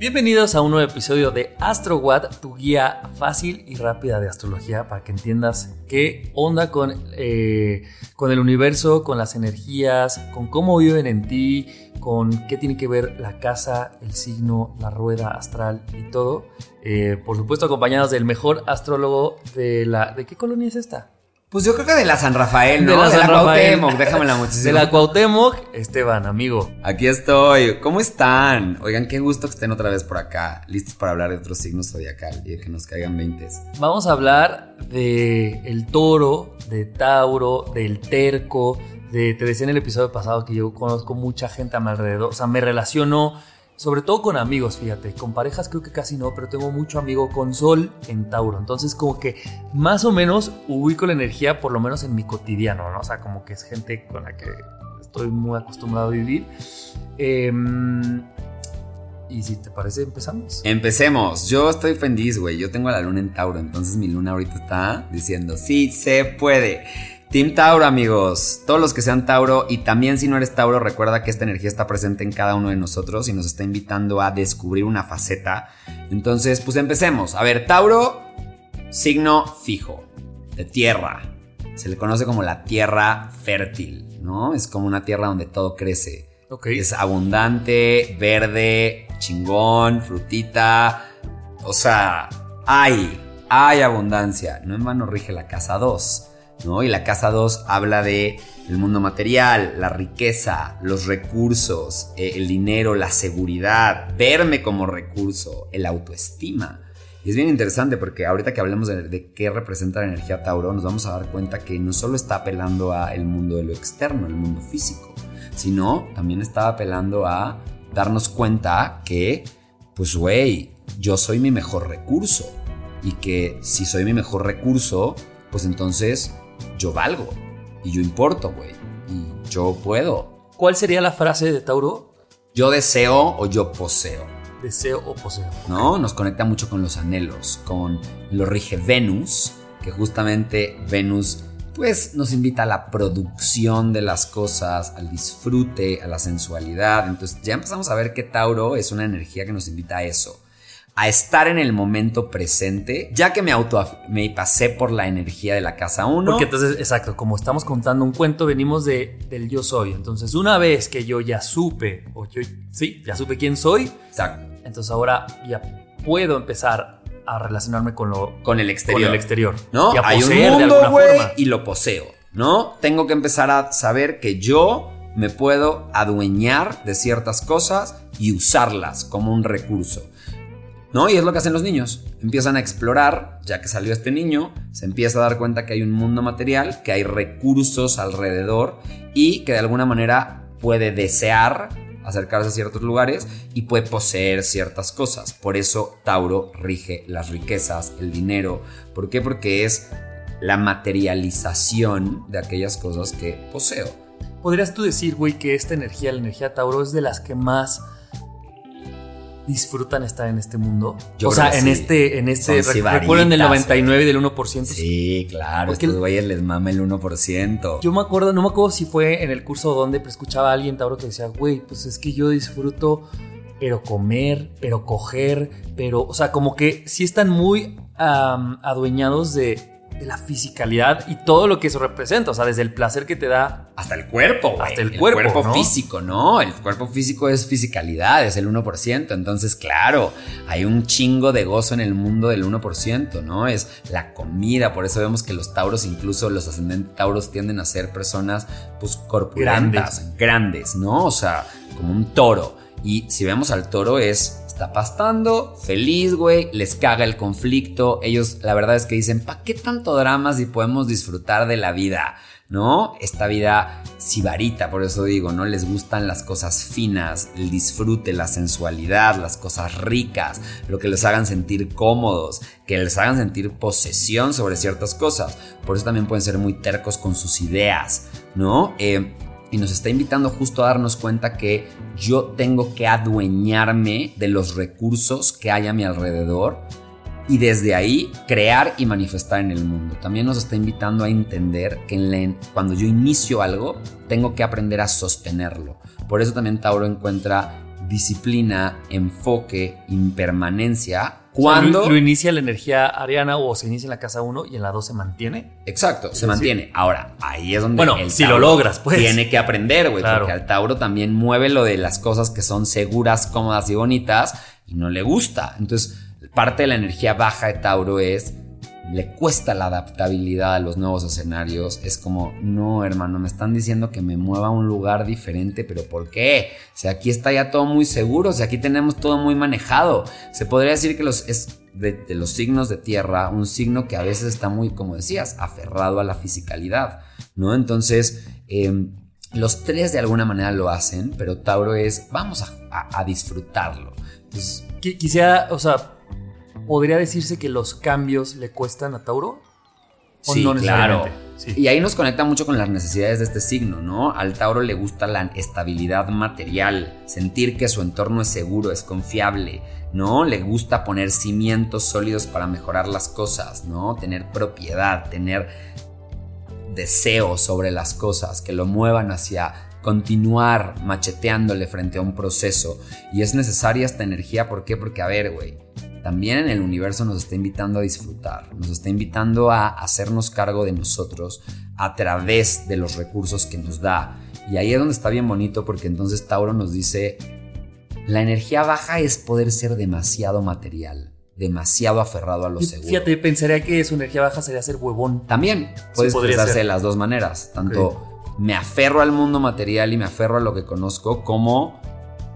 Bienvenidos a un nuevo episodio de AstroWatt, tu guía fácil y rápida de astrología para que entiendas qué onda con, eh, con el universo, con las energías, con cómo viven en ti, con qué tiene que ver la casa, el signo, la rueda astral y todo. Eh, por supuesto acompañados del mejor astrólogo de la... ¿De qué colonia es esta? Pues yo creo que de la San Rafael, ¿no? De la San Rafael. Cuauhtémoc, déjamela muchísimo. De la Cuauhtémoc, Esteban, amigo. Aquí estoy. ¿Cómo están? Oigan, qué gusto que estén otra vez por acá, listos para hablar de otros signos zodiacal y de que nos caigan 20. Vamos a hablar de el toro, de Tauro, del terco. De, te decía en el episodio pasado que yo conozco mucha gente a mi alrededor. O sea, me relaciono sobre todo con amigos, fíjate. Con parejas creo que casi no, pero tengo mucho amigo con sol en Tauro. Entonces, como que más o menos ubico la energía, por lo menos en mi cotidiano, ¿no? O sea, como que es gente con la que estoy muy acostumbrado a vivir. Em, y si te parece, empezamos. Empecemos. Yo estoy feliz, güey. Yo tengo la luna en Tauro, entonces mi luna ahorita está diciendo, sí, se puede. Team Tauro, amigos. Todos los que sean Tauro y también si no eres Tauro, recuerda que esta energía está presente en cada uno de nosotros y nos está invitando a descubrir una faceta. Entonces, pues empecemos. A ver, Tauro, signo fijo, de tierra. Se le conoce como la tierra fértil, ¿no? Es como una tierra donde todo crece. Es abundante, verde, chingón, frutita. O sea, hay, hay abundancia. No en vano rige la casa 2. Y la casa 2 habla de el mundo material, la riqueza, los recursos, eh, el dinero, la seguridad, verme como recurso, el autoestima. Y es bien interesante porque ahorita que hablemos de, qué representa la energía Tauro, nos vamos a dar cuenta que no solo está apelando a el mundo de lo externo, el mundo físico, sino también está apelando a darnos cuenta que, pues, güey, yo soy mi mejor recurso. Y que si soy mi mejor recurso, pues entonces yo valgo y yo importo, güey. Y yo puedo. ¿Cuál sería la frase de Tauro? Yo deseo o yo poseo. Deseo o poseo. ¿No? Nos conecta mucho con los anhelos, con lo rige Venus, que justamente Venus pues nos invita a la producción de las cosas, al disfrute, a la sensualidad. Entonces ya empezamos a ver que Tauro es una energía que nos invita a eso a estar en el momento presente, ya que me auto me pasé por la energía de la casa 1. Porque entonces, exacto, como estamos contando un cuento, venimos de, del yo soy. Entonces, una vez que yo ya supe, o yo, sí, ya supe quién soy, exacto. entonces ahora ya puedo empezar a relacionarme con lo con el exterior, con el exterior, ¿no? Y a Hay poseer un de mundo, alguna güey, forma. y lo poseo, ¿no? Tengo que empezar a saber que yo me puedo adueñar de ciertas cosas y usarlas como un recurso. ¿No? Y es lo que hacen los niños. Empiezan a explorar, ya que salió este niño, se empieza a dar cuenta que hay un mundo material, que hay recursos alrededor y que de alguna manera puede desear acercarse a ciertos lugares y puede poseer ciertas cosas. Por eso Tauro rige las riquezas, el dinero. ¿Por qué? Porque es la materialización de aquellas cosas que poseo. ¿Podrías tú decir, güey, que esta energía, la energía Tauro, es de las que más disfrutan estar en este mundo? Yo o sea, en sí. este, en este, rec- recuerden el sibaritas, 99 y del 1%. Sí, claro, Porque estos güeyes les mama el 1%. Yo me acuerdo, no me acuerdo si fue en el curso o dónde, pero escuchaba a alguien Tauro que decía, güey, pues es que yo disfruto pero comer, pero coger, pero, o sea, como que sí están muy adueñados de, la fisicalidad y todo lo que eso representa, o sea, desde el placer que te da. Hasta el cuerpo, Hasta el, cuerpo. físico, ¿no? El cuerpo físico es fisicalidad, es el 1%. Entonces, claro, hay un chingo de gozo en el mundo del 1%, ¿no? Es la comida, por eso vemos que los tauros, incluso los ascendentes tauros, tienden a ser personas, pues, corpulentas, grandes, ¿no? O sea, como un toro. Y si vemos al toro es, pastando, feliz, güey, les caga el conflicto. Ellos la verdad es que dicen, ¿pa' qué tanto drama si podemos disfrutar de la vida? ¿No? Esta vida sibarita, por eso digo, ¿no? Les gustan las cosas finas, el disfrute, la sensualidad, las cosas ricas, lo que les hagan sentir cómodos, que les hagan sentir posesión sobre ciertas cosas. Por eso también pueden ser muy tercos con sus ideas, ¿no? Eh, y nos está invitando justo a darnos cuenta que yo tengo que adueñarme de los recursos que hay a mi alrededor y desde ahí crear y manifestar en el mundo. También nos está invitando a entender que cuando yo inicio algo, tengo que aprender a sostenerlo. Por eso también Tauro encuentra disciplina, enfoque, impermanencia cuando lo, inicia la energía ariana o se inicia en la casa 1 y en la 2 se mantiene. Exacto, se mantiene. Ahora, ahí es donde bueno, el si lo logras, pues. Tiene que aprender, güey, porque al Tauro también mueve lo de las cosas que son seguras, cómodas y bonitas y no le gusta. Entonces, parte de la energía baja de Tauro es le cuesta la adaptabilidad a los nuevos escenarios. Es como, no, hermano, me están diciendo que me mueva a un lugar diferente, pero ¿por qué? Sea, aquí está ya todo muy seguro, sea, aquí tenemos todo muy manejado. Se podría decir que los, es de, los signos de tierra, un signo que a veces está muy, como decías, aferrado a la fisicalidad, ¿no? Entonces, em, los tres de alguna manera lo hacen, pero Tauro es, vamos a, disfrutarlo. Quisiera, o sea, ¿podría decirse que los cambios le cuestan a Tauro? sí, claro. Y ahí nos conecta mucho con las necesidades de este signo, ¿no? Al Tauro le gusta la estabilidad material, sentir que su entorno es seguro, es confiable, ¿no? Le gusta poner cimientos sólidos para mejorar las cosas, ¿no? Tener propiedad, tener deseo sobre las cosas que lo muevan hacia continuar macheteándole frente a un proceso. Y es necesaria esta energía, ¿por qué? Porque, a ver, güey, también en el universo nos está invitando a disfrutar, nos está invitando a hacernos cargo de nosotros a través de los recursos que nos da. Y ahí es donde está bien bonito porque entonces Tauro nos dice, la energía baja es poder ser demasiado material, demasiado aferrado a lo seguro. Fíjate, pensaría que su energía baja sería ser huevón. También puedes expresarse de las dos maneras, tanto me aferro al mundo material y me aferro a lo que conozco como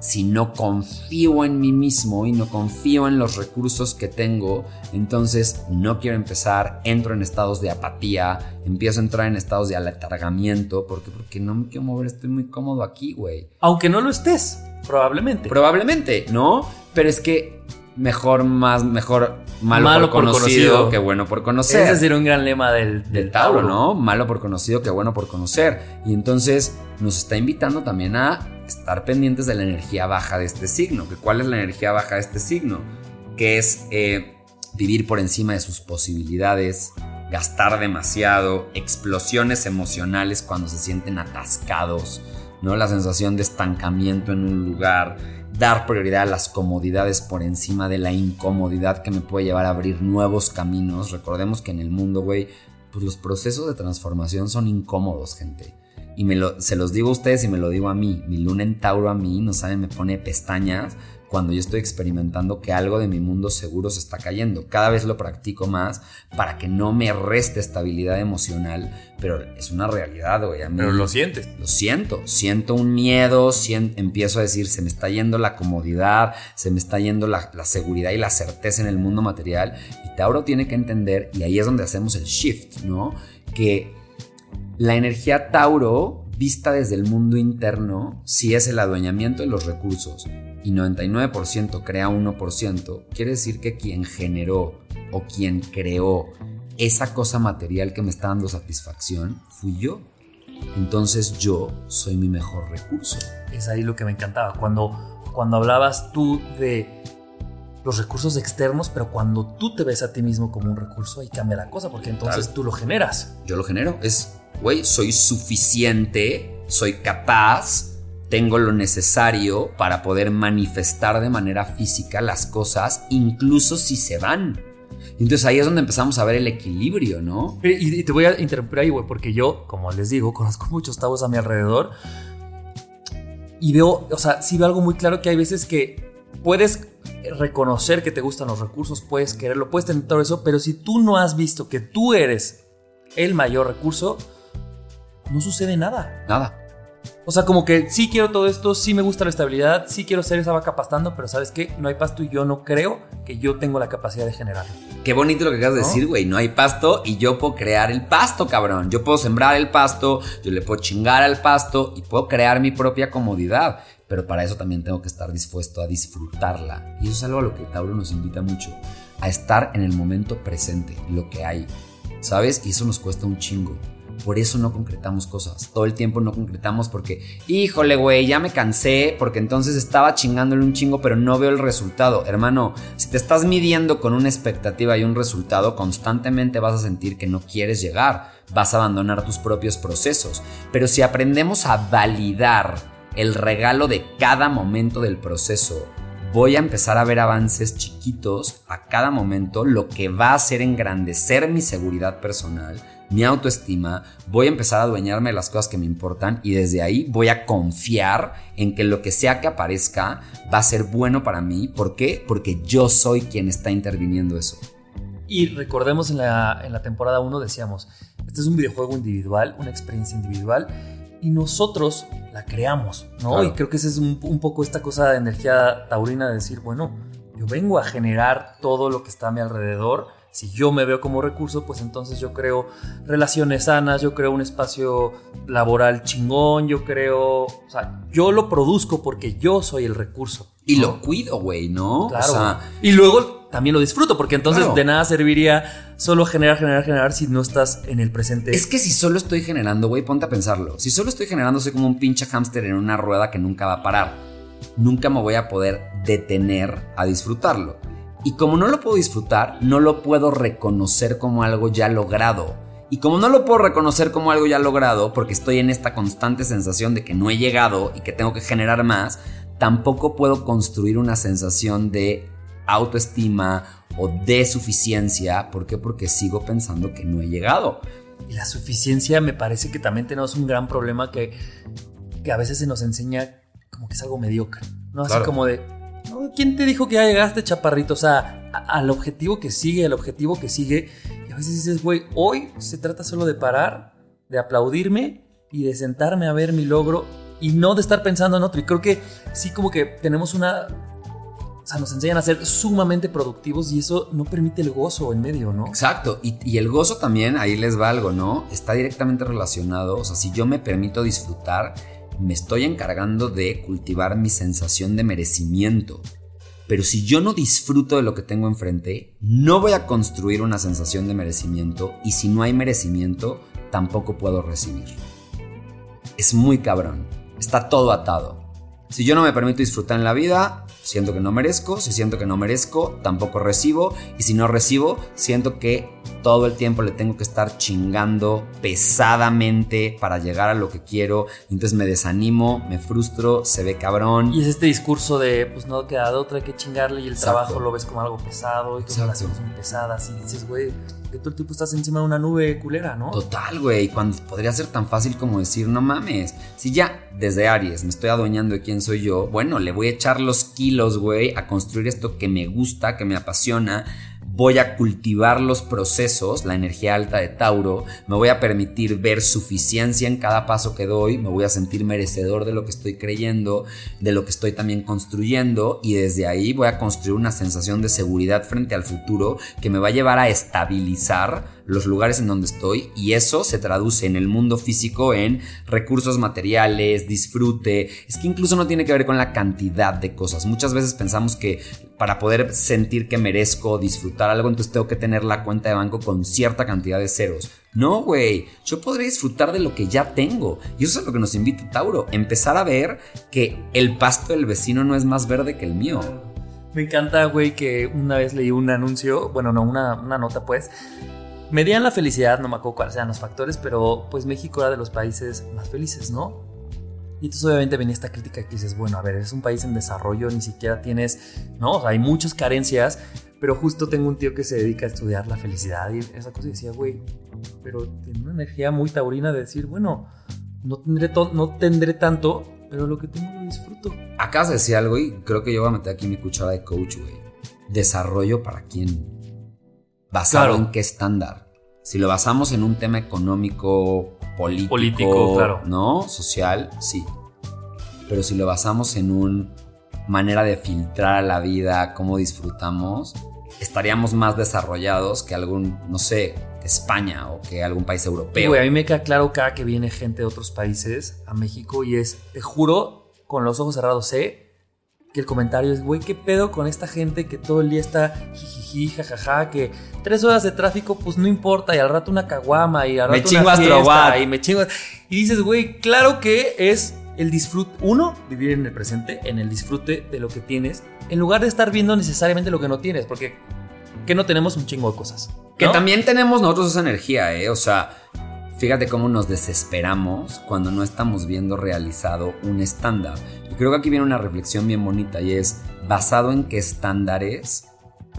si no confío en mí mismo y no confío en los recursos que tengo, entonces no quiero empezar, entro en estados de apatía, empiezo a entrar en estados de aletargamiento, porque, porque no me quiero mover, estoy muy cómodo aquí, güey. Aunque no lo estés, probablemente. Probablemente, ¿no? Pero es que mejor, más, mejor malo, por, conocido, que bueno por conocer. Ese sería un gran lema del, del, Tauro, ¿no? Malo por conocido que bueno por conocer. Y entonces nos está invitando también a estar pendientes de la energía baja de este signo. ¿Que ¿Cuál es la energía baja de este signo? Que es eh, vivir por encima de sus posibilidades, gastar demasiado, explosiones emocionales cuando se sienten atascados, ¿no? La sensación de estancamiento en un lugar, dar prioridad a las comodidades por encima de la incomodidad que me puede llevar a abrir nuevos caminos. Recordemos que en el mundo, güey, pues los procesos de transformación son incómodos, gente. Y me lo, se los digo a ustedes y me lo digo a mí. Mi luna en Tauro a mí, no saben, me pone pestañas cuando yo estoy experimentando que algo de mi mundo seguro se está cayendo. Cada vez lo practico más para que no me reste estabilidad emocional, pero es una realidad, güey. pero lo sientes. Lo siento, siento un miedo, empiezo a decir, se me está yendo la comodidad, se me está yendo la, la seguridad y la certeza en el mundo material. Y Tauro tiene que entender, y ahí es donde hacemos el shift, ¿no? Que la energía Tauro, vista desde el mundo interno, si es el adueñamiento de los recursos y 99% crea 1%, quiere decir que quien generó o quien creó esa cosa material que me está dando satisfacción fui yo. Entonces yo soy mi mejor recurso. Es ahí lo que me encantaba. Cuando, cuando hablabas tú de los recursos externos, pero cuando tú te ves a ti mismo como un recurso, ahí cambia la cosa, porque entonces tú lo generas. Yo lo genero. Es güey, soy suficiente, soy capaz, tengo lo necesario para poder manifestar de manera física las cosas, incluso si se van. Entonces ahí es donde empezamos a ver el equilibrio, ¿no? Y, te voy a interrumpir ahí, güey, porque yo, como les digo, conozco muchos tabos a mi alrededor. Y veo, o sea, sí veo algo muy claro que hay veces que puedes reconocer que te gustan los recursos, puedes quererlo, puedes tener todo eso, pero si tú no has visto que tú eres el mayor recurso, no sucede nada. Nada. O sea, como que sí quiero todo esto, sí me gusta la estabilidad, sí quiero ser esa vaca pastando, pero ¿sabes qué? No hay pasto y yo no creo que yo tengo la capacidad de generarlo. Qué bonito lo que acabas de decir, güey. No hay pasto y yo puedo crear el pasto, cabrón. Yo puedo sembrar el pasto, yo le puedo chingar al pasto y puedo crear mi propia comodidad. Pero para eso también tengo que estar dispuesto a disfrutarla. Y eso es algo a lo que Tauro nos invita mucho. A estar en el momento presente, lo que hay. ¿Sabes? Y eso nos cuesta un chingo. Por eso no concretamos cosas. Todo el tiempo no concretamos porque, híjole, güey, ya me cansé porque entonces estaba chingándole un chingo, pero no veo el resultado. Hermano, si te estás midiendo con una expectativa y un resultado, constantemente vas a sentir que no quieres llegar. Vas a abandonar tus propios procesos. Pero si aprendemos a validar el regalo de cada momento del proceso, voy a empezar a ver avances chiquitos a cada momento, lo que va a hacer engrandecer mi seguridad personal mi autoestima, voy a empezar a adueñarme de las cosas que me importan y desde ahí voy a confiar en que lo que sea que aparezca va a ser bueno para mí. ¿Por qué? Porque yo soy quien está interviniendo eso. Y recordemos en la, en la temporada 1 decíamos, este es un videojuego individual, una experiencia individual y nosotros la creamos, ¿no? Y creo que esa es un, un poco esta cosa de energía taurina de decir, bueno, yo vengo a generar todo lo que está a mi alrededor si yo me veo como recurso, pues entonces yo creo relaciones sanas, yo creo un espacio laboral chingón, yo creo, o sea, yo lo produzco porque yo soy el recurso. Y lo cuido, güey, ¿no? Claro. y luego también lo disfruto, porque entonces de nada serviría solo generar, generar, generar si no estás en el presente. Es que si solo estoy generando, güey, ponte a pensarlo. Si solo estoy generando, soy como un pinche hámster en una rueda que nunca va a parar. Nunca me voy a poder detener a disfrutarlo. Y como no lo puedo disfrutar, no lo puedo reconocer como algo ya logrado. Y como no lo puedo reconocer como algo ya logrado, porque estoy en esta constante sensación de que no he llegado y que tengo que generar más, tampoco puedo construir una sensación de autoestima o de suficiencia. ¿Por qué? Porque sigo pensando que no he llegado. Y la suficiencia me parece que también tenemos un gran problema que, que a veces se nos enseña como que es algo mediocre. ¿no? Así como de, ¿Quién te dijo que ya llegaste, chaparrito? O sea, al objetivo que sigue, al objetivo que sigue. Y a veces dices, güey, hoy se trata solo de parar, de aplaudirme y de sentarme a ver mi logro y no de estar pensando en otro. Y creo que sí, como que tenemos una. O sea, nos enseñan a ser sumamente productivos y eso no permite el gozo en medio, ¿no? Exacto. Y, y el gozo también, ahí les va algo, ¿no? Está directamente relacionado. O sea, si yo me permito disfrutar me estoy encargando de cultivar mi sensación de merecimiento. Pero si yo no disfruto de lo que tengo enfrente, no voy a construir una sensación de merecimiento y si no hay merecimiento, tampoco puedo recibir. Es muy cabrón. Está todo atado. Si yo no me permito disfrutar en la vida, siento que no merezco. Si siento que no merezco, tampoco recibo. Y si no recibo, siento que todo el tiempo le tengo que estar chingando pesadamente para llegar a lo que quiero. Entonces me desanimo, me frustro, se ve cabrón. Y es este discurso de, pues no queda de otra, hay que chingarle y el trabajo lo ves como algo pesado y como las cosas son pesadas. Y dices, güey, que todo el tiempo estás encima de una nube culera, ¿no? Total, güey. Cuando podría ser tan fácil como decir, no mames. Si ya desde Aries me estoy adueñando de quién soy yo, bueno, le voy a echar los kilos, güey, a construir esto que me gusta, que me apasiona voy a cultivar los procesos, la energía alta de Tauro, me voy a permitir ver suficiencia en cada paso que doy, me voy a sentir merecedor de lo que estoy creyendo, de lo que estoy también construyendo y desde ahí voy a construir una sensación de seguridad frente al futuro que me va a llevar a estabilizar los lugares en donde estoy y eso se traduce en el mundo físico en recursos materiales, disfrute. Es que incluso no tiene que ver con la cantidad de cosas. Muchas veces pensamos que para poder sentir que merezco disfrutar algo, entonces tengo que tener la cuenta de banco con cierta cantidad de ceros. No, güey, yo podré disfrutar de lo que ya tengo. Y eso es lo que nos invita Tauro, empezar a ver que el pasto del vecino no es más verde que el mío. Me encanta, güey, que una vez leí un anuncio, bueno, no, una, una nota pues, medían la felicidad, no me acuerdo cuáles eran los factores, pero pues México era de los países más felices, ¿no? Y entonces obviamente venía esta crítica que dices, bueno, a ver, es un país en desarrollo, ni siquiera tienes, ¿no? O sea, hay muchas carencias, pero justo tengo un tío que se dedica a estudiar la felicidad y esa cosa y decía, güey, pero tiene una energía muy taurina de decir, bueno, no tendré, no tendré tanto, pero lo que tengo lo disfruto. Acabas de decir algo y creo que yo voy a meter aquí mi cuchara de coach, güey. Desarrollo para quién. ¿Basado en qué estándar? Si lo basamos en un tema económico, político, político claro. ¿no? Social, sí. Pero si lo basamos en una manera de filtrar la vida, cómo disfrutamos, estaríamos más desarrollados que algún, no sé, España o que algún país europeo. Güey, a mí me queda claro cada que viene gente de otros países a México y es, te juro, con los ojos cerrados, sé que el comentario es, güey, ¿qué pedo con esta gente que todo el día está jijiji, jajaja, que tres horas de tráfico, pues no importa, y al rato una caguama, y al rato me una fiesta, y me chingo. Y dices, güey, claro que es el disfrute, uno, vivir en el presente, en el disfrute de lo que tienes, en lugar de estar viendo necesariamente lo que no tienes, porque que no tenemos un chingo de cosas. Que también tenemos nosotros esa energía, ¿eh? O sea, Fíjate cómo nos desesperamos cuando no estamos viendo realizado un estándar. Y creo que aquí viene una reflexión bien bonita y es basado en qué estándares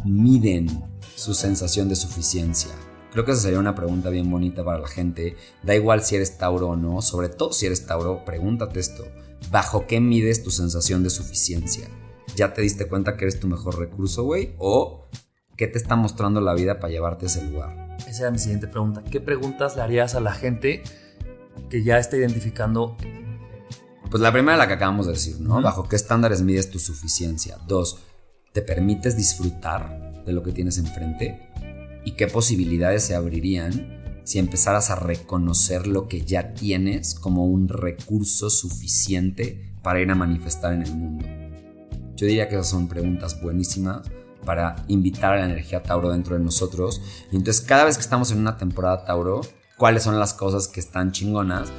miden su sensación de suficiencia. Creo que esa sería una pregunta bien bonita para la gente. Da igual si eres Tauro o no, sobre todo si eres Tauro, pregúntate esto. ¿Bajo qué mides tu sensación de suficiencia? ¿Ya te diste cuenta que eres tu mejor recurso, güey? ¿O qué te está mostrando la vida para llevarte a ese lugar? Esa era mi siguiente pregunta. ¿Qué preguntas le harías a la gente que ya está identificando? Pues la primera la que acabamos de decir, ¿no? ¿Bajo qué estándares mides tu suficiencia? Dos, ¿te permites disfrutar de lo que tienes enfrente? ¿Y qué posibilidades se abrirían si empezaras a reconocer lo que ya tienes como un recurso suficiente para ir a manifestar en el mundo? Yo diría que esas son preguntas buenísimas para invitar a la energía Tauro dentro de nosotros. Y entonces cada vez que estamos en una temporada Tauro, cuáles son las cosas que están chingonas,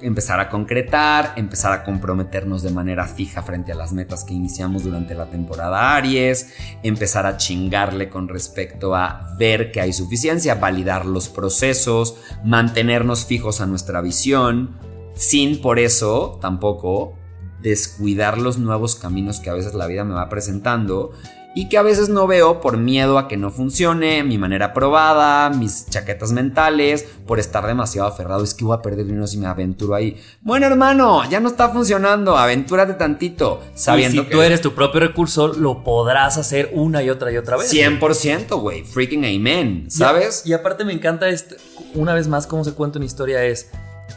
empezar a concretar, empezar a comprometernos de manera fija frente a las metas que iniciamos durante la temporada Aries, empezar a chingarle con respecto a ver que hay suficiencia, validar los procesos, mantenernos fijos a nuestra visión, sin por eso tampoco descuidar los nuevos caminos que a veces la vida me va presentando y que a veces no veo por miedo a que no funcione, mi manera probada, mis chaquetas mentales, por estar demasiado aferrado. Es que voy a perder dinero si me aventuro ahí. Bueno, hermano, ya no está funcionando, aventúrate tantito. Sabiendo y si tú eres tu propio recurso, lo podrás hacer una y otra y otra vez. 100%, güey. Freaking amen, ¿sabes? Y, aparte me encanta, este, una vez más, cómo se cuenta una historia es,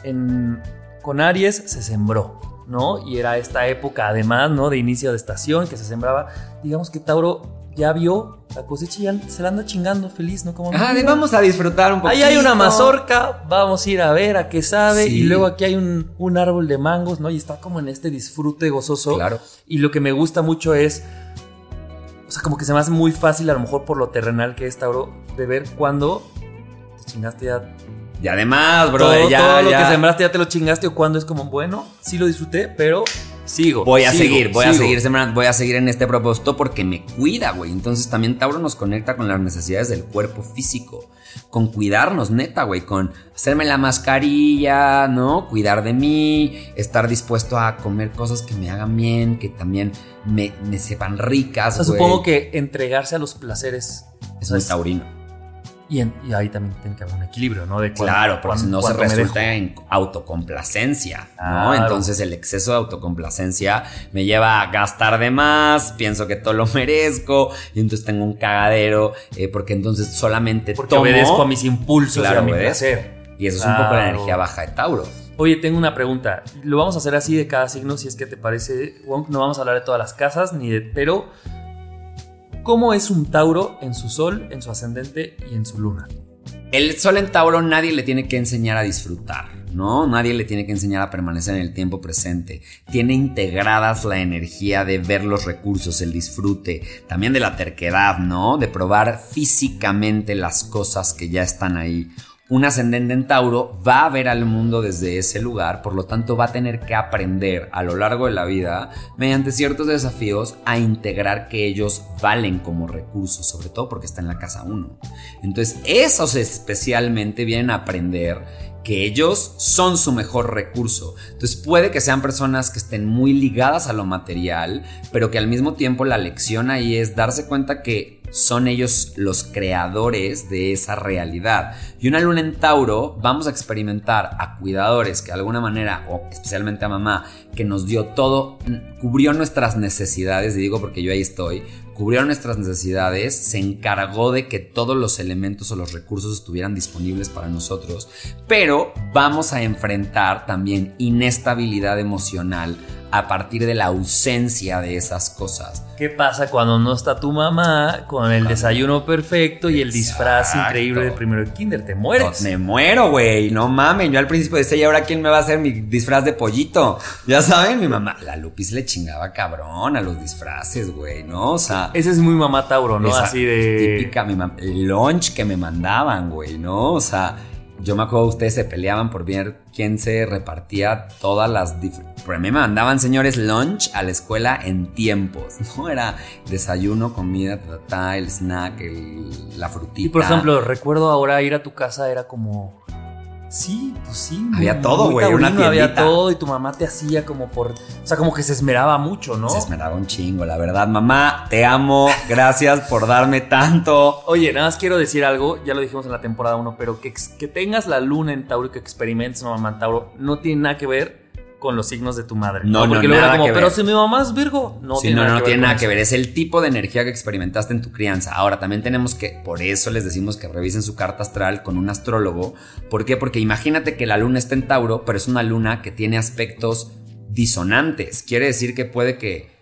en, con Aries se sembró. ¿no? Y era esta época, además, ¿no? De inicio de estación que se sembraba. Digamos que Tauro ya vio la cosecha y ya se la anda chingando feliz, ¿no? Como, ah, vamos a disfrutar un poquito. Ahí hay una mazorca, vamos a ir a ver a qué sabe. Y luego aquí hay un, un, árbol de mangos, ¿no? Y está como en este disfrute gozoso. Claro. Y lo que me gusta mucho es. O sea, como que se me hace muy fácil, a lo mejor por lo terrenal que es Tauro, de ver cuando te chingaste ya y además, bro, todo, ya, todo lo que sembraste ya te lo chingaste o cuando es como, bueno, sí lo disfruté, pero sigo. Voy a seguir, voy a seguir sembrando, voy a seguir en este propósito porque me cuida, güey. Entonces también Tauro nos conecta con las necesidades del cuerpo físico, con cuidarnos, neta, güey, con hacerme la mascarilla, ¿no? Cuidar de mí, estar dispuesto a comer cosas que me hagan bien, que también me, sepan ricas. O sea, supongo que entregarse a los placeres es muy taurino. Y, ahí también tiene que haber un equilibrio, ¿no? De claro, porque si no se resulta en autocomplacencia, ¿no? Entonces el exceso de autocomplacencia me lleva a gastar de más, pienso que todo lo merezco, y entonces tengo un cagadero, eh, porque entonces solamente porque obedezco a mis impulsos y a mi placer. Y eso es un poco la energía baja de Tauro. Oye, tengo una pregunta. Lo vamos a hacer así de cada signo, si es que te parece. No vamos a hablar de todas las casas, ni de. Pero ¿Cómo es un Tauro en su sol, en su ascendente y en su luna? El sol en Tauro nadie le tiene que enseñar a disfrutar, ¿no? Nadie le tiene que enseñar a permanecer en el tiempo presente. Tiene integradas la energía de ver los recursos, el disfrute, también de la terquedad, ¿no? De probar físicamente las cosas que ya están ahí un ascendente en Tauro va a ver al mundo desde ese lugar, por lo tanto va a tener que aprender a lo largo de la vida, mediante ciertos desafíos, a integrar que ellos valen como recursos, sobre todo porque está en la casa 1. Entonces, esos especialmente vienen a aprender que ellos son su mejor recurso. Entonces puede que sean personas que estén muy ligadas a lo material, pero que al mismo tiempo la lección ahí es darse cuenta que son ellos los creadores de esa realidad. Y una luna en Tauro, vamos a experimentar a cuidadores que de alguna manera, o especialmente a mamá, que nos dio todo, cubrió nuestras necesidades, y digo porque yo ahí estoy, cubrió nuestras necesidades, se encargó de que todos los elementos o los recursos estuvieran disponibles para nosotros, pero vamos a enfrentar también inestabilidad emocional a partir de la ausencia de esas cosas. ¿Qué pasa cuando no está tu mamá con el desayuno perfecto y el disfraz increíble del primero de kinder? Te mueres. me muero, güey. No mames. Yo al principio decía, ¿y ahora quién me va a hacer mi disfraz de pollito? Ya saben, mi mamá. La Lupis le chingaba cabrón a los disfraces, güey, ¿no? O sea. Ese es muy mamá Tauro, ¿no? Así de. Típica, mi mamá. Lunch que me mandaban, güey, ¿no? O sea yo me acuerdo ustedes se peleaban por ver quién se repartía todas las... Pero a mí me mandaban, señores, lunch a la escuela en tiempos, ¿no? Era desayuno, comida, el snack, la frutita. Y por ejemplo, recuerdo ahora ir a tu casa era como Sí, pues sí. Había todo, güey. Una había todo y tu mamá te hacía como por. O sea, como que se esmeraba mucho, ¿no? Se esmeraba un chingo, la verdad. Mamá, te amo. Gracias por darme tanto. Oye, nada más quiero decir algo. Ya lo dijimos en la temporada 1, pero que, que tengas la luna en Tauro y que experimentes mamá en Tauro no tiene nada que ver con los signos de tu madre. No, no, Porque no, nada como, pero si mi mamá es Virgo, no tiene no, nada no, tiene nada que ver. Es el tipo de energía que experimentaste en tu crianza. Ahora, también tenemos que, por eso les decimos que revisen su carta astral con un astrólogo. ¿Por qué? Porque imagínate que la luna está en Tauro, pero es una luna que tiene aspectos disonantes. Quiere decir que puede que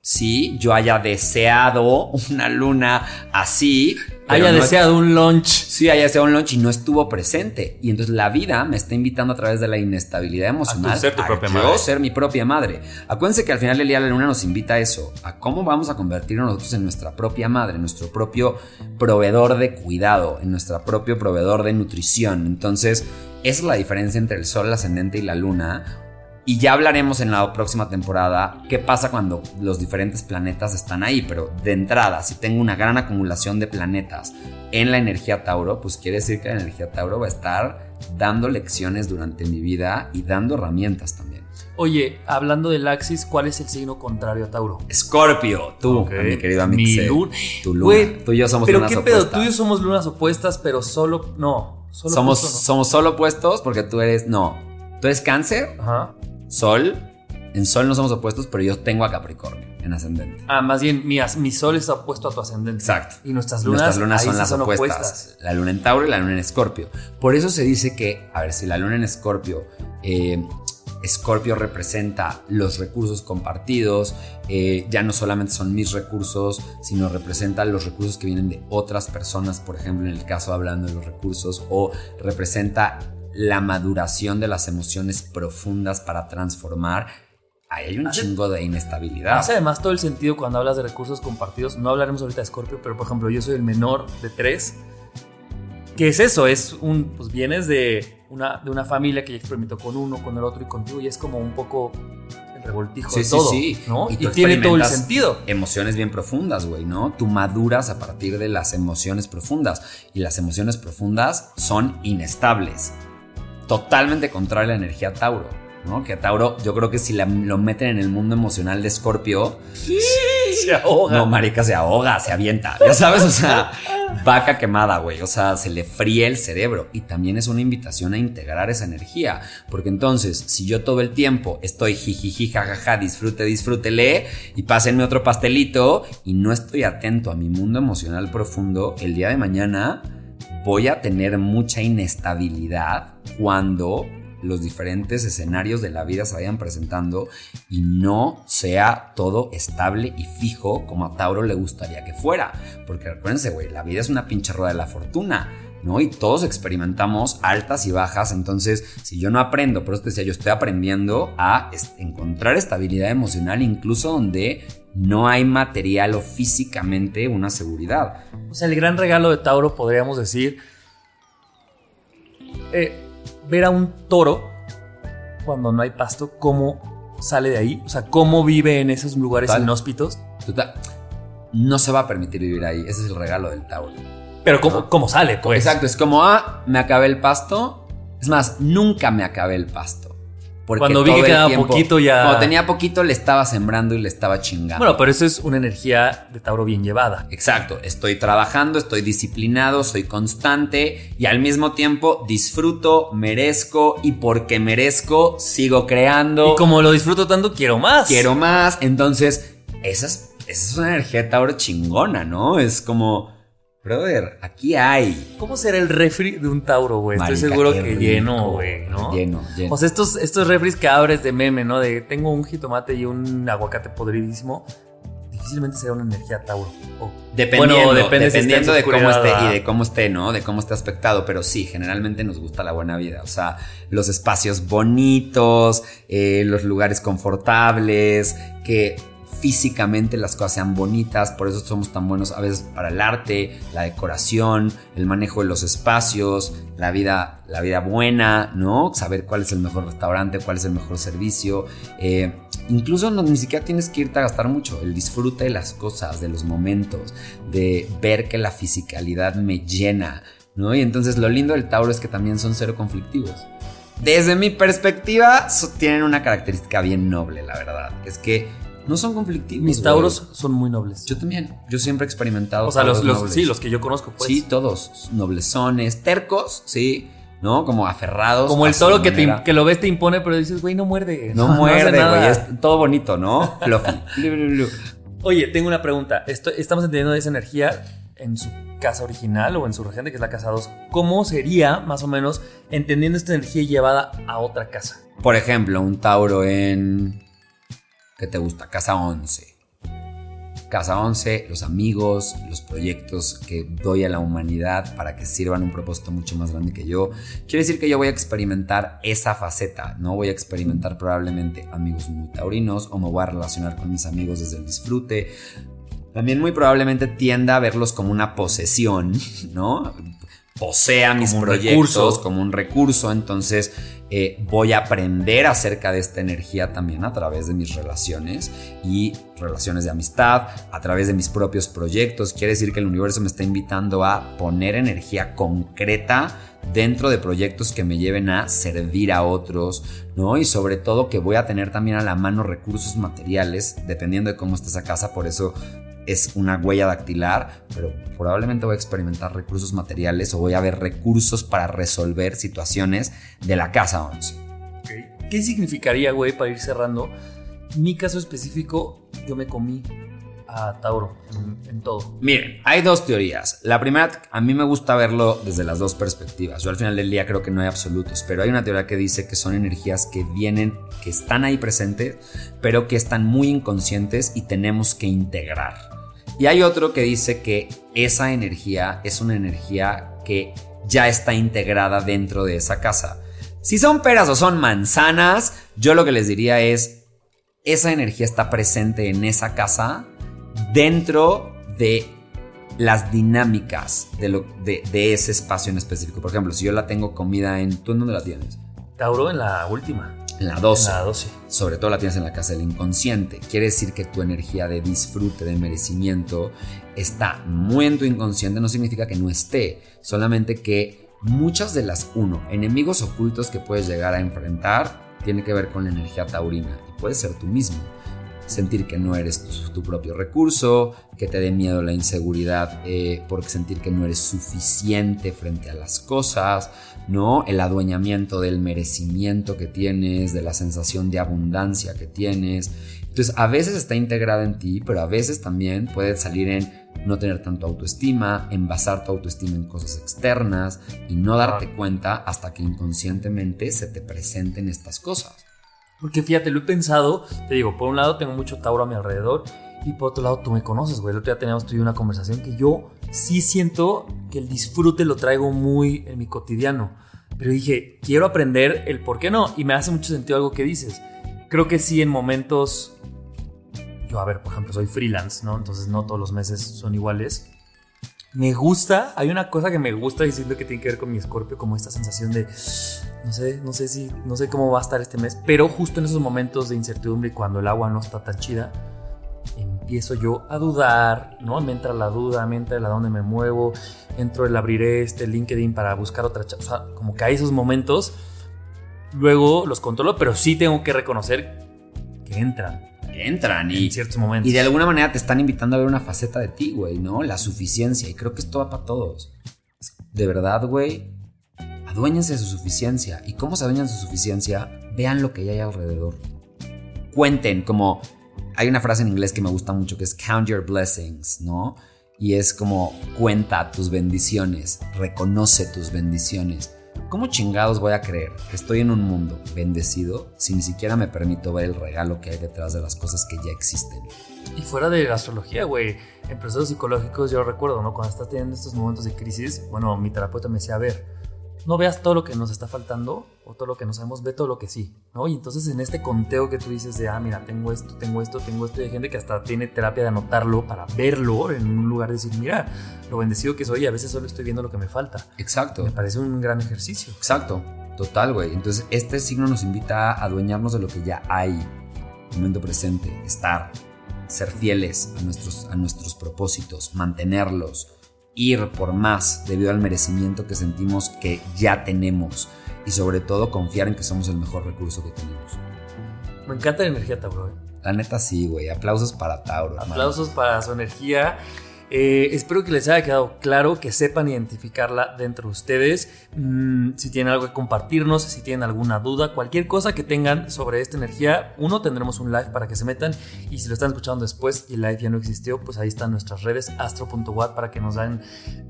sí, yo haya deseado una luna así. Haya deseado un lunch. Sí, haya deseado un lunch y no estuvo presente. Y entonces la vida me está invitando a través de la inestabilidad emocional a, ser tu propia madre. ser mi propia madre. Acuérdense que al final del día la luna nos invita a eso, a cómo vamos a convertirnos nosotros en nuestra propia madre, en nuestro propio proveedor de cuidado, en nuestro propio proveedor de nutrición. Entonces, esa es la diferencia entre el sol, el ascendente y la luna y ya hablaremos en la próxima temporada qué pasa cuando los diferentes planetas están ahí. Pero de entrada, si tengo una gran acumulación de planetas en la energía Tauro, pues quiere decir que la energía Tauro va a estar dando lecciones durante mi vida y dando herramientas también. Oye, hablando del Axis, ¿cuál es el signo contrario a Tauro? Escorpio, tú, mi querido amigo. Mi luna. Tu luna. tú y yo somos pero qué pedo, tú y yo somos lunas opuestas, pero solo. No, solo somos, somos solo opuestos porque tú eres. No. Tú eres cáncer. Ajá. Sol, en Sol no somos opuestos, pero yo tengo a Capricornio en ascendente. Ah, más bien mi, mi Sol está opuesto a tu ascendente. Exacto. Y nuestras lunas, son las opuestas. La luna en Tauro y la luna en Escorpio. Por eso se dice que, a ver, si la luna en Escorpio, eh, Escorpio representa los recursos compartidos, eh, ya no solamente son mis recursos, sino representa los recursos que vienen de otras personas, por ejemplo, en el caso hablando de los recursos, o representa la maduración de las emociones profundas para transformar, ahí hay un chingo de inestabilidad. Hace además todo el sentido cuando hablas de recursos compartidos. No hablaremos ahorita de Scorpio, pero por ejemplo, yo soy el menor de tres. ¿Qué es eso? Es un, pues vienes de una, de una familia que ya experimentó con uno, con el otro y contigo, y es como un poco el revoltijo de todo, sí, ¿no? Y, tiene todo el sentido. Emociones bien profundas, güey, ¿no? Tú maduras a partir de las emociones profundas, y las emociones profundas son inestables totalmente contrario a la energía Tauro. ¿no? Que a Tauro, yo creo que si lo meten en el mundo emocional de Scorpio, se ahoga. No, marica, se ahoga, se avienta. Ya sabes, o sea, vaca quemada, güey. O sea, se le fríe el cerebro. Y también es una invitación a integrar esa energía. Porque entonces, si yo todo el tiempo estoy jijiji, jajaja, disfrute, disfrútele, y pásenme otro pastelito, y no estoy atento a mi mundo emocional profundo, el día de mañana voy a tener mucha inestabilidad cuando los diferentes escenarios de la vida se vayan presentando y no sea todo estable y fijo como a Tauro le gustaría que fuera. Porque recuérdense, güey, la vida es una pinche rueda de la fortuna. ¿no? Y todos experimentamos altas y bajas, entonces si yo no aprendo, por eso te decía, yo estoy aprendiendo a encontrar estabilidad emocional incluso donde no hay material o físicamente una seguridad. O sea, el gran regalo de Tauro podríamos decir, eh, ver a un toro cuando no hay pasto, cómo sale de ahí, o sea, cómo vive en esos lugares inhóspitos. No se va a permitir vivir ahí, ese es el regalo del Tauro. Pero ¿cómo, cómo sale? Pues? Exacto, es como, ah, me acabé el pasto, Es más, nunca me acabé el pasto. Porque Cuando vi que quedaba tiempo- poquito ya- Cuando tenía poquito le estaba sembrando y le estaba chingando. Bueno, pero eso es una energía de Tauro bien llevada. Exacto, estoy trabajando, estoy disciplinado, soy constante y al mismo tiempo disfruto, merezco y porque merezco sigo creando. Y como lo disfruto tanto, quiero más. quiero más. Entonces, esa es, esa es una energía de Tauro chingona, ¿no? Es como, brother, aquí hay. ¿Cómo será el refri de un Tauro, güey? Estoy seguro que rico. lleno, güey, ¿no? Lleno, lleno. O sea, estos, estos refris que abres de meme, ¿no? De tengo un jitomate y un aguacate podridísimo. Difícilmente será una energía Tauro. O- Dependiendo, Bueno, depende dependiendo de cómo esté y de cómo esté, ¿no? De cómo esté aspectado, pero sí, generalmente nos gusta la buena vida, o sea, los espacios bonitos, eh, los lugares confortables, que físicamente las cosas sean bonitas, por eso somos tan buenos a veces para el arte, la decoración, el manejo de los espacios, la vida, la vida buena, ¿no? Saber cuál es el mejor restaurante, cuál es el mejor servicio. eh, incluso no, ni siquiera tienes que irte a gastar mucho, el disfrute de las cosas, de los momentos, de ver que la fisicalidad me llena, ¿no? Y entonces lo lindo del Tauro es que también son cero conflictivos. Desde mi perspectiva, tienen una característica bien noble, la verdad. Es que no son conflictivos. Mis. Tauros son muy nobles. Yo también. Yo siempre he experimentado. o sea, los, los- nobles. sí, los que yo conozco, pues. Sí, todos. Noblezones, tercos, sí, ¿no? Como aferrados. Como el toro que, te, que lo ves te impone, pero dices, güey, no muerde. No hace muerde, güey. Es todo bonito, ¿no? Fluffy. Oye, tengo una pregunta. Estamos entendiendo esa energía en su casa original o en su regente, que es la casa 2. ¿Cómo sería, más o menos, entendiendo esta energía llevada a otra casa? Por ejemplo, un Tauro en. ¿Qué te gusta? Casa 11. Casa 11, los amigos, los proyectos que doy a la humanidad para que sirvan un propósito mucho más grande que yo. Quiere decir que yo voy a experimentar esa faceta, no voy a experimentar probablemente amigos muy taurinos o me voy a relacionar con mis amigos desde el disfrute. También muy probablemente tienda a verlos como una posesión, ¿no? Posea mis Como proyectos recurso. como un recurso, entonces eh, voy a aprender acerca de esta energía también a través de mis relaciones y relaciones de amistad, a través de mis propios proyectos. Quiere decir que el universo me está invitando a poner energía concreta dentro de proyectos que me lleven a servir a otros, ¿no? Y sobre todo que voy a tener también a la mano recursos materiales, dependiendo de cómo esté esa casa, por eso es una huella dactilar, pero probablemente voy a experimentar recursos materiales o voy a ver recursos para resolver situaciones de la casa 11. ¿Qué significaría, güey, para ir cerrando? Mi caso específico, yo me comí a Tauro en, todo. Miren, hay dos teorías. La primera, a mí me gusta verlo desde las dos perspectivas. Yo al final del día creo que no hay absolutos, pero hay una teoría que dice que son energías que vienen, que están ahí presentes, pero que están muy inconscientes y tenemos que integrar. Y hay otro que dice que esa energía es una energía que ya está integrada dentro de esa casa. Si son peras o son manzanas, yo lo que les diría es, esa energía está presente en esa casa dentro de las dinámicas de, lo, de, de ese espacio en específico. Por ejemplo, si yo la tengo comida en... ¿Tú en dónde la tienes? Tauro en la última. En la 12. En la 12. Sobre todo la tienes en la casa del inconsciente. Quiere decir que tu energía de disfrute, de merecimiento, está muy en tu inconsciente. No significa que no esté, solamente que muchas de las, uno, enemigos ocultos que puedes llegar a enfrentar, tiene que ver con la energía taurina. Y puede ser tú mismo. Sentir que no eres tu, tu propio recurso, que te dé miedo la inseguridad eh, por sentir que no eres suficiente frente a las cosas, ¿no? El adueñamiento del merecimiento que tienes, de la sensación de abundancia que tienes. Entonces, a veces está integrada en ti, pero a veces también puede salir en no tener tanto autoestima, en basar tu autoestima en cosas externas y no darte cuenta hasta que inconscientemente se te presenten estas cosas. Porque fíjate, lo he pensado, te digo, por un lado tengo mucho Tauro a mi alrededor y por otro lado tú me conoces, güey. El otro día teníamos tú y una conversación que yo sí siento que el disfrute lo traigo muy en mi cotidiano. Pero dije, quiero aprender el por qué no. Y me hace mucho sentido algo que dices. Creo que sí en momentos... Yo, a ver, por ejemplo, soy freelance, ¿no? Entonces no todos los meses son iguales. Me gusta, hay una cosa que me gusta y siento que tiene que ver con mi escorpio, como esta sensación de, no sé, no sé si, no sé cómo va a estar este mes, pero justo en esos momentos de incertidumbre y cuando el agua no está tan chida, empiezo yo a dudar, ¿no? Me entra la duda, me entra el a dónde me muevo, entro el abriré este LinkedIn para buscar otra, o sea, como que hay esos momentos, luego los controlo, pero sí tengo que reconocer que entran. Entran y, en ciertos momentos. y de alguna manera te están invitando a ver una faceta de ti, güey, ¿no? La suficiencia. Y creo que esto va para todos. De verdad, güey, aduéñense de su suficiencia. ¿Y cómo se adueñan de su suficiencia? Vean lo que hay alrededor. Cuenten, como hay una frase en inglés que me gusta mucho que es count your blessings, ¿no? Y es como cuenta tus bendiciones, reconoce tus bendiciones. ¿Cómo chingados voy a creer que estoy en un mundo bendecido si ni siquiera me permito ver el regalo que hay detrás de las cosas que ya existen? Y fuera de la astrología, güey, en procesos psicológicos yo recuerdo, ¿no? Cuando estás teniendo estos momentos de crisis, bueno, mi terapeuta me decía, a ver, no veas todo lo que nos está faltando o todo lo que no sabemos, ve todo lo que sí, ¿no? Y entonces en este conteo que tú dices de, ah, mira, tengo esto, tengo esto, tengo esto, y hay gente que hasta tiene terapia de anotarlo para verlo en un lugar de decir, mira, lo bendecido que soy a veces solo estoy viendo lo que me falta. Exacto. Me parece un gran ejercicio. Exacto. Total, güey. Entonces, este signo nos invita a adueñarnos de lo que ya hay. Momento presente, estar, ser fieles a nuestros, a nuestros propósitos, mantenerlos ir por más debido al merecimiento que sentimos que ya tenemos y sobre todo confiar en que somos el mejor recurso que tenemos. Me encanta la energía Tauro. ¿eh? La neta sí, güey. Aplausos para Tauro. Aplausos para su energía. Eh, espero que les haya quedado claro, que sepan identificarla dentro de ustedes. Mm, si tienen algo que compartirnos, si tienen alguna duda, cualquier cosa que tengan sobre esta energía, uno, tendremos un live para que se metan. Y si lo están escuchando después y el live ya no existió, pues ahí están nuestras redes, astro.wat, para que nos den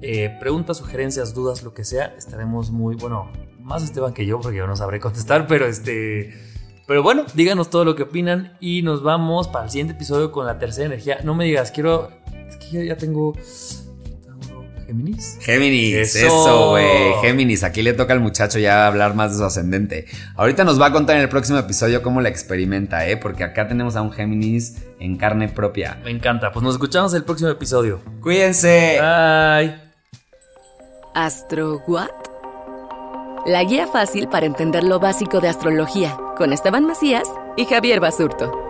eh, preguntas, sugerencias, dudas, lo que sea. Estaremos muy, bueno, más Esteban que yo, porque yo no sabré contestar, pero este... Pero bueno, díganos todo lo que opinan y nos vamos para el siguiente episodio con la tercera energía. No me digas, quiero ya, ya tengo. Géminis. Géminis, eso, güey. Géminis, aquí le toca al muchacho ya hablar más de su ascendente. Ahorita nos va a contar en el próximo episodio cómo la experimenta, ¿eh? Porque acá tenemos a un Géminis en carne propia. Me encanta. Pues nos escuchamos el próximo episodio. Cuídense. Bye. ¿Astro What? La guía fácil para entender lo básico de astrología con Esteban Macías y Javier Basurto.